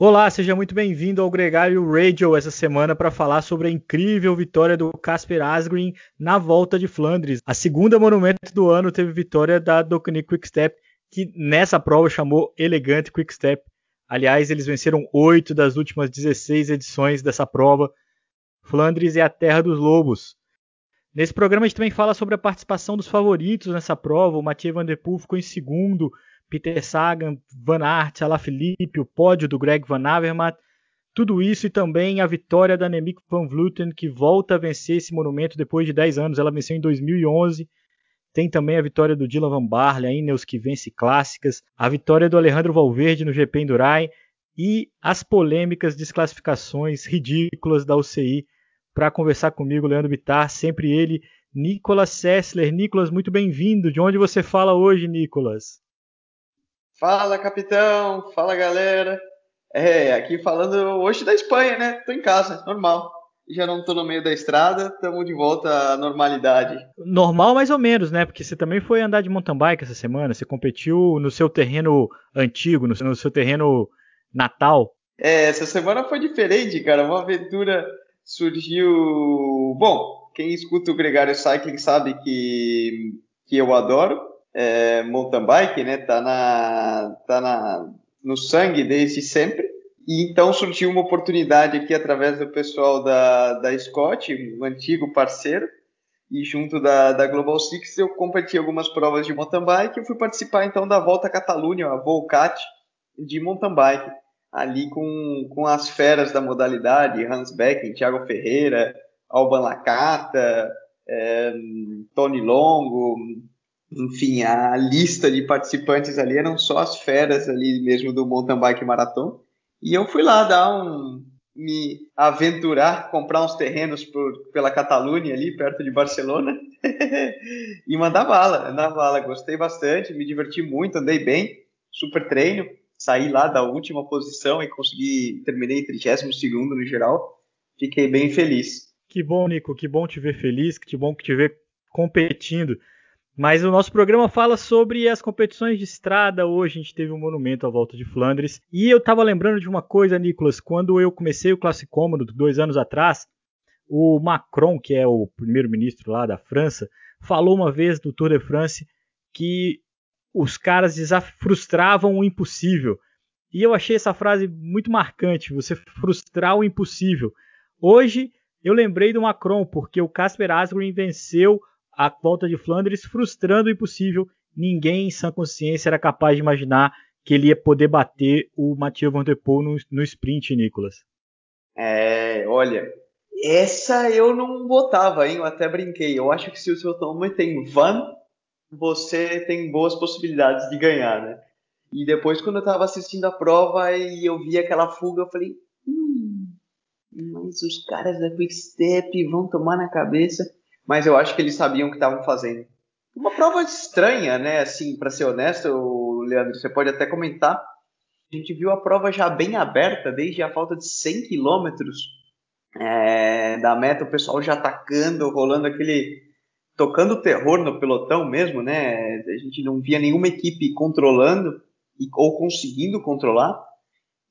Olá, seja muito bem-vindo ao Gregário Radio essa semana para falar sobre a incrível vitória do Casper Asgreen na Volta de Flandres. A segunda monumento do ano teve vitória da Docani Quickstep, que nessa prova chamou Elegante Quickstep. Aliás, eles venceram oito das últimas 16 edições dessa prova. Flandres é a terra dos lobos. Nesse programa a gente também fala sobre a participação dos favoritos nessa prova. O Mathieu Van Der Poel ficou em segundo, Peter Sagan, Van Aert, Alaphilippe, o pódio do Greg Van Avermaet, tudo isso e também a vitória da Annemiek van Vleuten, que volta a vencer esse monumento depois de 10 anos. Ela venceu em 2011. Tem também a vitória do Dylan Van Barle, a Ineos que vence clássicas, a vitória do Alejandro Valverde no GP Endurai e as polêmicas desclassificações ridículas da UCI. Para conversar comigo, Leandro Bittar, sempre ele, Nicolas Sessler. Nicolas, muito bem-vindo. De onde você fala hoje, Nicolas? Fala, capitão. Fala, galera. É, aqui falando hoje da Espanha, né? Tô em casa, normal. Já não tô no meio da estrada, estamos de volta à normalidade. Normal mais ou menos, né? Porque você também foi andar de mountain bike essa semana, você competiu no seu terreno antigo, no seu terreno natal. É, essa semana foi diferente, cara. Uma aventura surgiu. Bom, quem escuta o Gregário Cycling sabe que, que eu adoro é, mountain bike, né? Tá na, tá na, no sangue desde sempre. E então surgiu uma oportunidade aqui através do pessoal da, da Scott, um antigo parceiro, e junto da, da Global Six eu competi algumas provas de mountain bike e fui participar então da Volta Catalunha, a Volcat de mountain bike, ali com, com as feras da modalidade, Hans Becken, Thiago Ferreira, Alban Lacata, é, Tony Longo, enfim, a lista de participantes ali eram só as feras ali mesmo do mountain bike maratona. E eu fui lá dar um me aventurar, comprar uns terrenos por, pela Catalunha ali, perto de Barcelona, e mandar bala, mandar bala. Gostei bastante, me diverti muito, andei bem, super treino, saí lá da última posição e consegui, terminei 32 segundo no geral, fiquei bem feliz. Que bom, Nico, que bom te ver feliz, que bom te ver competindo. Mas o nosso programa fala sobre as competições de estrada. Hoje a gente teve um monumento à volta de Flandres. E eu estava lembrando de uma coisa, Nicolas. Quando eu comecei o Classicômodo dois anos atrás, o Macron, que é o primeiro-ministro lá da França, falou uma vez do Tour de France que os caras frustravam o impossível. E eu achei essa frase muito marcante, você frustrar o impossível. Hoje eu lembrei do Macron, porque o Casper Asgreen venceu a volta de Flandres, frustrando o impossível. Ninguém em sã consciência era capaz de imaginar que ele ia poder bater o Mathieu Van Der Poel no, no sprint, Nicolas. É, olha, essa eu não botava, hein? Eu até brinquei. Eu acho que se o seu nome tem Van, você tem boas possibilidades de ganhar, né? E depois, quando eu estava assistindo a prova e eu vi aquela fuga, eu falei: hum, mas os caras da Quick Step vão tomar na cabeça mas eu acho que eles sabiam o que estavam fazendo. Uma prova estranha, né? Assim, para ser honesto, Leandro, você pode até comentar. A gente viu a prova já bem aberta, desde a falta de 100 quilômetros é, da meta, o pessoal já atacando, rolando aquele. tocando terror no pelotão mesmo, né? A gente não via nenhuma equipe controlando ou conseguindo controlar.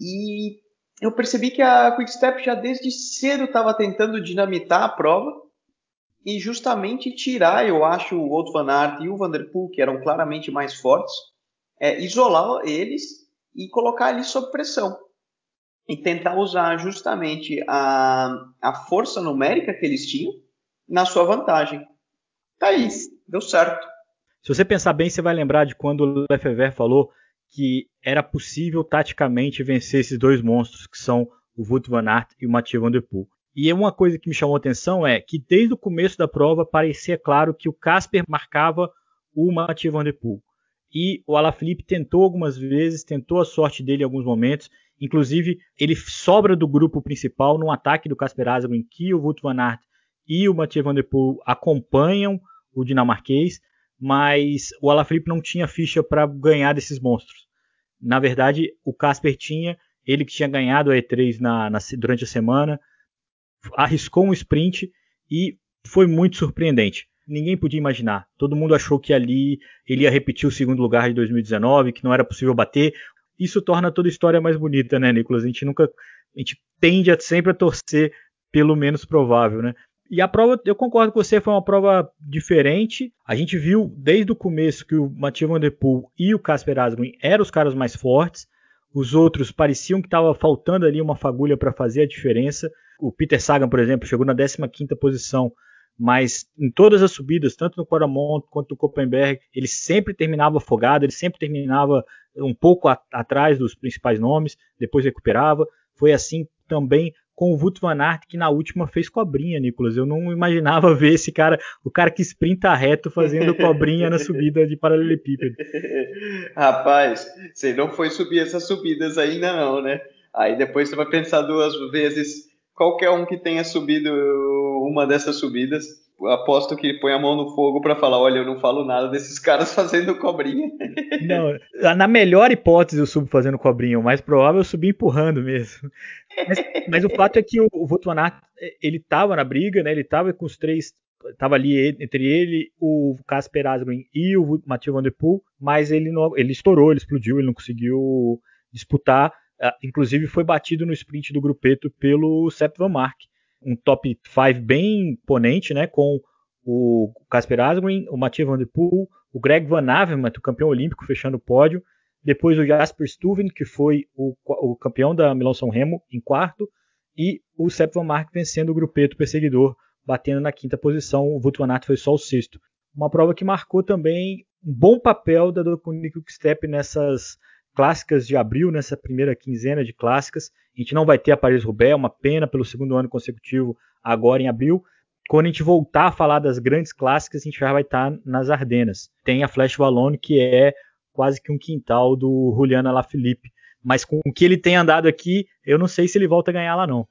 E eu percebi que a Quickstep já desde cedo estava tentando dinamitar a prova e justamente tirar, eu acho, o Otto Van Aert e o Vanderpool, que eram claramente mais fortes, é, isolar eles e colocar ali sob pressão. E tentar usar justamente a, a força numérica que eles tinham na sua vantagem. Tá aí, deu certo. Se você pensar bem, você vai lembrar de quando o Lefebvre falou que era possível taticamente vencer esses dois monstros, que são o Wout van Aert e o Mathieu Van Der Poel. E uma coisa que me chamou a atenção é que desde o começo da prova parecia claro que o Casper marcava o Mathieu Van Der Poel. E o Alaphilippe tentou algumas vezes, tentou a sorte dele em alguns momentos. Inclusive, ele sobra do grupo principal no ataque do Casper Asgreen, que o Wout van Aert e o Mathieu Van Der Poel acompanham o dinamarquês, mas o Alaphilippe não tinha ficha para ganhar desses monstros. Na verdade, o Casper tinha, ele que tinha ganhado a E3 na, na, durante a semana, arriscou um sprint e foi muito surpreendente. Ninguém podia imaginar. Todo mundo achou que ali ele ia repetir o segundo lugar de 2019, que não era possível bater. isso torna toda a história mais bonita, né, Nicolas? A gente nunca, a gente tende a, sempre a torcer pelo menos provável, né? E a prova, eu concordo com você, foi uma prova diferente. A gente viu desde o começo que o Mathieu Van Der Poel e o Casper Asgreen eram os caras mais fortes. Os outros pareciam que estava faltando ali uma fagulha para fazer a diferença. O Peter Sagan, por exemplo, chegou na 15ª posição, mas em todas as subidas, tanto no Quaramont quanto no Koppenberg, ele sempre terminava afogado, ele sempre terminava um pouco a, atrás dos principais nomes, depois recuperava. Foi assim também com o Wout van Aert, que na última fez cobrinha, Nicolas. Eu não imaginava ver esse cara, o cara que sprinta reto fazendo cobrinha na subida de paralelepípedo. Rapaz, você não foi subir essas subidas ainda não, né? Aí depois você vai pensar duas vezes. Qualquer um que tenha subido uma dessas subidas, aposto que põe a mão no fogo para falar: olha, eu não falo nada desses caras fazendo cobrinha. Não, na melhor hipótese eu subo fazendo cobrinha, o mais provável eu subi empurrando mesmo. Mas, mas o fato é que o, o Votuanato, ele tava na briga, né? Ele tava com os três, tava ali entre ele, o Casper Asgreen e o Mathieu Van Der Poel, mas ele não, ele estourou, ele explodiu, ele não conseguiu disputar. Ah, inclusive foi batido no sprint do grupeto pelo Sepp Van Mark um top 5 bem imponente, né? Com o Casper Asgreen, o Mathieu Van Der Poel, o Greg Van Avermaet, o campeão olímpico, fechando o pódio. Depois o Jasper Stuyven, que foi o, o campeão da Milão São Remo, em quarto. E o Sepp Van Mark vencendo o grupeto perseguidor, batendo na quinta posição. O Wout van Aert foi só o sexto. Uma prova que marcou também um bom papel da Doconic Quickstep nessas clássicas de abril, nessa primeira quinzena de clássicas. A gente não vai ter a Paris-Roubaix, é uma pena pelo segundo ano consecutivo agora em abril. Quando a gente voltar a falar das grandes clássicas, a gente já vai estar nas Ardenas. Tem a Flash Wallonne, que é quase que um quintal do Juliana Lafilippe. Mas com o que ele tem andado aqui, eu não sei se ele volta a ganhar lá não.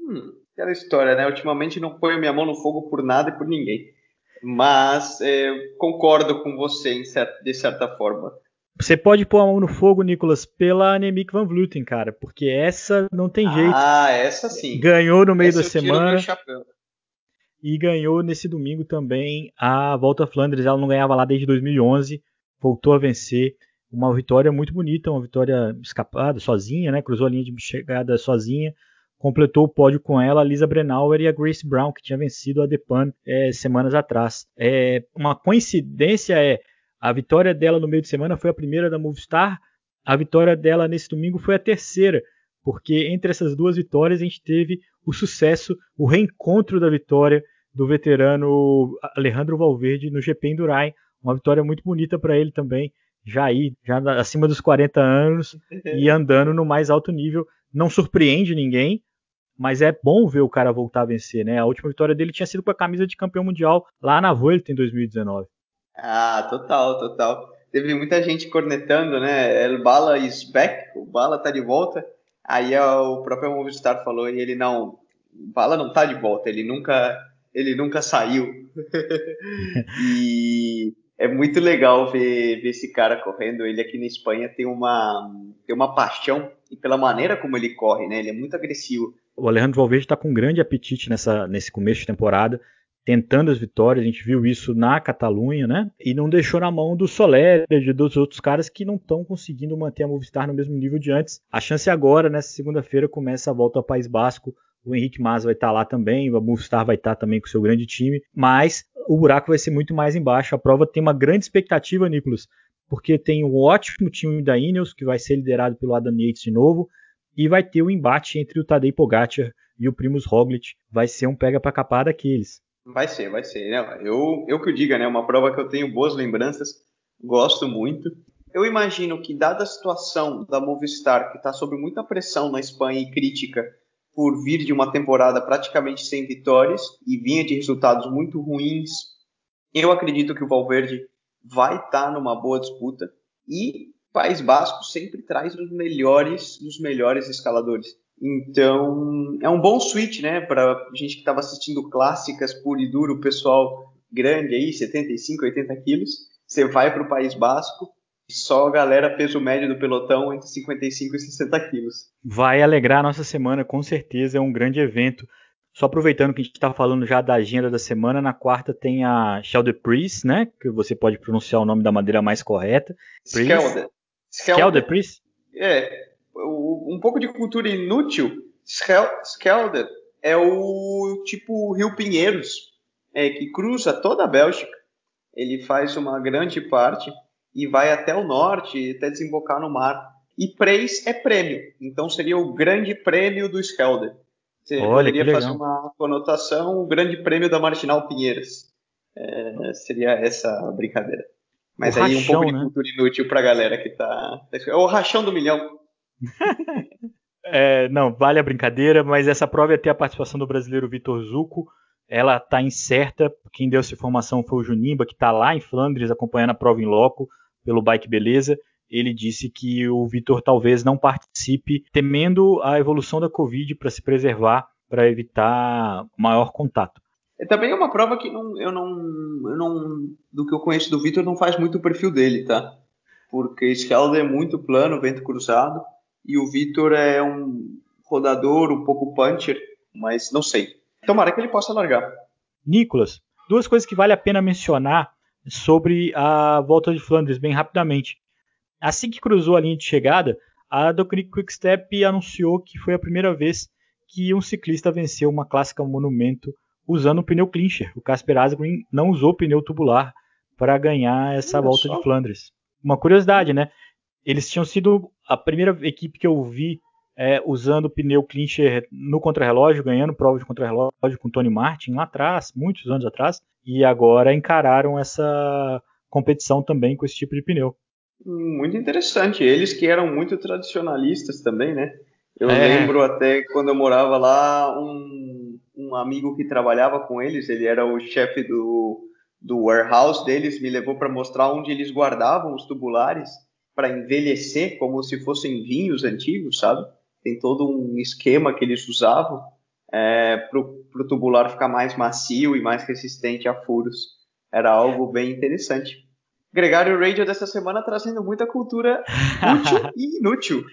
Hum, aquela história, né? Ultimamente não ponho minha mão no fogo por nada e por ninguém. Mas é, concordo com você de certa forma. Você pode pôr a mão no fogo, Nicolas, pela Anemic Van Vluten, cara, porque essa não tem jeito. Ah, essa sim. Ganhou no meio essa da semana. E ganhou nesse domingo também a Volta a Flandres. Ela não ganhava lá desde 2011, voltou a vencer. Uma vitória muito bonita, uma vitória escapada, sozinha, né? Cruzou a linha de chegada sozinha. Completou o pódio com ela a Lisa Brennauer e a Grace Brown, que tinha vencido a Depan é, semanas atrás. É, uma coincidência é a vitória dela no meio de semana foi a primeira da Movistar. A vitória dela nesse domingo foi a terceira, porque entre essas duas vitórias a gente teve o sucesso, o reencontro da vitória do veterano Alejandro Valverde no GP Endurain. Uma vitória muito bonita para ele também, já aí, já acima dos 40 anos e andando no mais alto nível. Não surpreende ninguém, mas é bom ver o cara voltar a vencer, né? A última vitória dele tinha sido com a camisa de campeão mundial lá na Vuelta em 2019. Ah, total, total. Teve muita gente cornetando, né? El Bala is back, o Bala tá de volta. Aí o próprio Movistar falou e ele não, Bala não tá de volta, ele nunca, ele nunca saiu. e é muito legal ver, ver esse cara correndo. Ele aqui na Espanha tem uma, tem uma paixão e pela maneira como ele corre, né? Ele é muito agressivo. O Alejandro Valverde está com grande apetite nessa, nesse começo de temporada tentando as vitórias, a gente viu isso na Catalunha, né? E não deixou na mão do Soler e dos outros caras que não estão conseguindo manter a Movistar no mesmo nível de antes. A chance agora, nessa segunda-feira, começa a volta ao País Basco. O Henrique Mas vai estar tá lá também, o Movistar vai estar tá também com o seu grande time, mas o buraco vai ser muito mais embaixo. A prova tem uma grande expectativa, Nicolas, porque tem um ótimo time da Ineos, que vai ser liderado pelo Adam Yates de novo, e vai ter o um embate entre o Tadej Pogacar e o Primus Roglic. Vai ser um pega para capar daqueles. Vai ser, vai ser. Né? Eu, eu que o diga, né? Uma prova que eu tenho boas lembranças, gosto muito. Eu imagino que, dada a situação da Movistar, que está sob muita pressão na Espanha e crítica por vir de uma temporada praticamente sem vitórias e vinha de resultados muito ruins, eu acredito que o Valverde vai estar tá numa boa disputa. E País Basco sempre traz os melhores, os melhores escaladores. Então, é um bom switch, né, para gente que estava assistindo clássicas puro e duro, pessoal grande aí, 75, 80 quilos. Você vai para o País Basco, só a galera peso médio do pelotão entre 55 e 60 quilos. Vai alegrar a nossa semana, com certeza, é um grande evento. Só aproveitando que a gente está falando já da agenda da semana, na quarta tem a Shell de Priest, né? Que você pode pronunciar o nome da maneira mais correta. Skelde. Skelde Priest? É, um pouco de cultura inútil. Schelde é o tipo Rio Pinheiros, é, que cruza toda a Bélgica. Ele faz uma grande parte e vai até o norte, até desembocar no mar. E Preis é prêmio, então seria o grande prêmio do Schelde. Você Olha, poderia fazer uma conotação, o grande prêmio da Marginal Pinheiros. É, seria essa brincadeira. Mas o aí rachão, um pouco de né? cultura inútil pra galera que tá. É o rachão do milhão. É, não, vale a brincadeira, mas essa prova ia ter a participação do brasileiro Vitor Zuco. Ela tá incerta. Quem deu essa informação foi o Junimba, que tá lá em Flandres acompanhando a prova em loco pelo Bike Beleza. Ele disse que o Vitor talvez não participe, temendo a evolução da Covid para se preservar, para evitar maior contato. É também é uma prova que não, eu, não, eu não. Do que eu conheço do Vitor, não faz muito o perfil dele, tá? Porque Scalda é muito plano, vento cruzado, e o Vitor é um rodador, um pouco puncher, mas não sei. Tomara que ele possa largar. Nicolas, duas coisas que vale a pena mencionar sobre a volta de Flandres, bem rapidamente. Assim que cruzou a linha de chegada, a Docnic Quickstep anunciou que foi a primeira vez que um ciclista venceu uma clássica monumento usando o pneu clincher. O Casper Asgreen não usou pneu tubular para ganhar essa Olha volta só. de Flandres. Uma curiosidade, né? Eles tinham sido a primeira equipe que eu vi é, usando pneu clincher no contrarrelógio, ganhando prova de contrarrelógio com Tony Martin lá atrás, muitos anos atrás, e agora encararam essa competição também com esse tipo de pneu. Muito interessante. Eles que eram muito tradicionalistas também, né? Eu é. lembro até quando eu morava lá, um, um amigo que trabalhava com eles, ele era o chefe do, do warehouse deles, me levou para mostrar onde eles guardavam os tubulares para envelhecer como se fossem vinhos antigos, sabe? Tem todo um esquema que eles usavam é, para o tubular ficar mais macio e mais resistente a furos. Era algo bem interessante. Gregário Radio dessa semana trazendo muita cultura útil e inútil.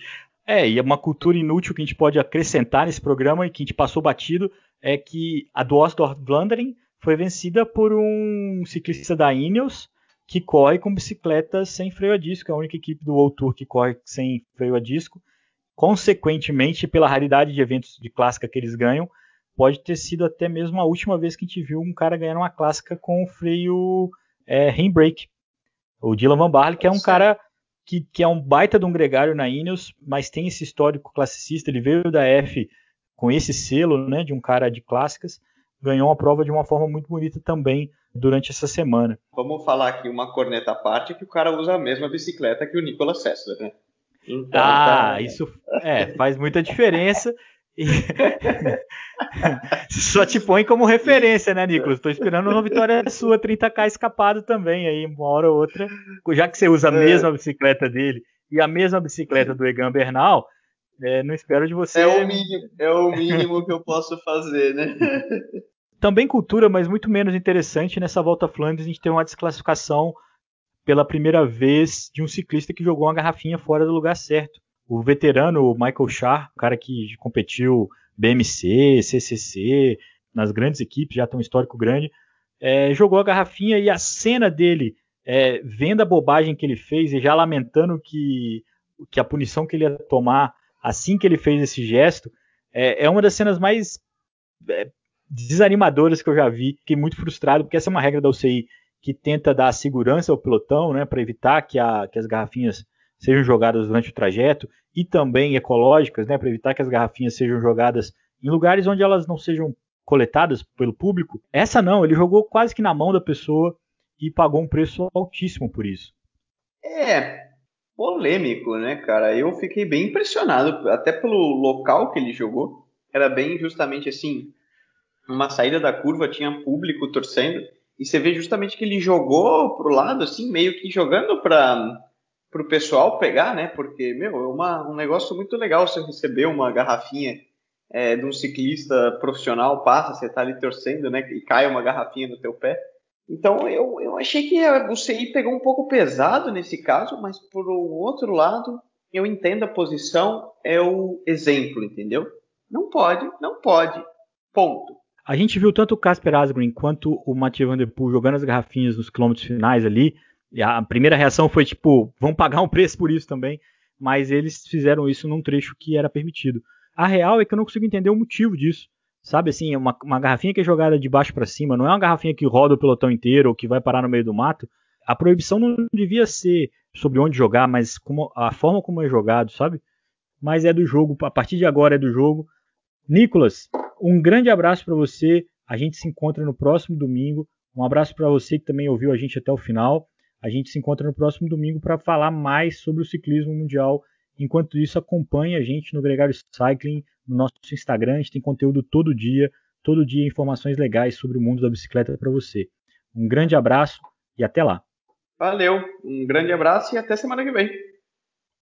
É, e é uma cultura inútil que a gente pode acrescentar nesse programa e que a gente passou batido é que a do Vlaanderen foi vencida por um ciclista da Ineos que corre com bicicleta sem freio a disco, é a única equipe do World Tour que corre sem freio a disco. Consequentemente, pela raridade de eventos de clássica que eles ganham, pode ter sido até mesmo a última vez que a gente viu um cara ganhar uma clássica com freio é, handbrake. O Dylan Van Barley, que é um cara que, que é um baita de um gregário na Ineos, mas tem esse histórico classicista. Ele veio da F com esse selo, né, de um cara de clássicas, ganhou uma prova de uma forma muito bonita também durante essa semana. Vamos falar aqui uma corneta à parte que o cara usa a mesma bicicleta que o Nicolas Sessler, né? Então, ah, tá... isso é, faz muita diferença. Só te põe como referência, né, Nicolas? Estou esperando uma vitória sua 30k escapado também aí, uma hora ou outra. Já que você usa a é. mesma bicicleta dele e a mesma bicicleta do Egan Bernal, é, não espero de você. É o mínimo, é o mínimo que eu posso fazer, né? Também cultura, mas muito menos interessante. Nessa volta a Flandres a gente tem uma desclassificação pela primeira vez de um ciclista que jogou uma garrafinha fora do lugar certo. O veterano Michael Char, o cara que competiu BMC, CCC, nas grandes equipes, já tem um histórico grande, é, jogou a garrafinha e a cena dele, é, vendo a bobagem que ele fez e já lamentando que, que a punição que ele ia tomar assim que ele fez esse gesto, é, é uma das cenas mais é, desanimadoras que eu já vi. Fiquei muito frustrado, porque essa é uma regra da UCI que tenta dar segurança ao pelotão, né, para evitar que, a, que as garrafinhas sejam jogadas durante o trajeto e também ecológicas, né, para evitar que as garrafinhas sejam jogadas em lugares onde elas não sejam coletadas pelo público. Essa não, ele jogou quase que na mão da pessoa e pagou um preço altíssimo por isso. É, polêmico, né, cara? Eu fiquei bem impressionado, até pelo local que ele jogou. Era bem justamente assim, uma saída da curva, tinha público torcendo, e você vê justamente que ele jogou pro lado, assim, meio que jogando para para o pessoal pegar, né? Porque, meu, é uma, um negócio muito legal você receber uma garrafinha é, de um ciclista profissional, passa, você tá ali torcendo, né? E cai uma garrafinha no teu pé. Então eu, eu achei que o CI pegou um pouco pesado nesse caso, mas por um outro lado, eu entendo a posição, é o exemplo, entendeu? Não pode, não pode. Ponto. A gente viu tanto o Casper Asgreen quanto o Mathieu Van Der Poel jogando as garrafinhas nos quilômetros finais ali, e a primeira reação foi tipo, vão pagar um preço por isso também. mas eles fizeram isso num trecho que era permitido. A real é que eu não consigo entender o motivo disso. Sabe assim, uma, uma garrafinha que é jogada de baixo para cima, não é uma garrafinha que roda o pelotão inteiro ou que vai parar no meio do mato. A proibição não devia ser sobre onde jogar, mas como, a forma como é jogado, sabe? Mas é do jogo, a partir de agora é do jogo. Nicolas, um grande abraço para você. A gente se encontra no próximo domingo. Um abraço para você que também ouviu a gente até o final. A gente se encontra no próximo domingo para falar mais sobre o ciclismo mundial. Enquanto isso, acompanhe a gente no Gregário Cycling, no nosso Instagram. A gente tem conteúdo todo dia, todo dia informações legais sobre o mundo da bicicleta para você. Um grande abraço e até lá. Valeu, um grande abraço e até semana que vem.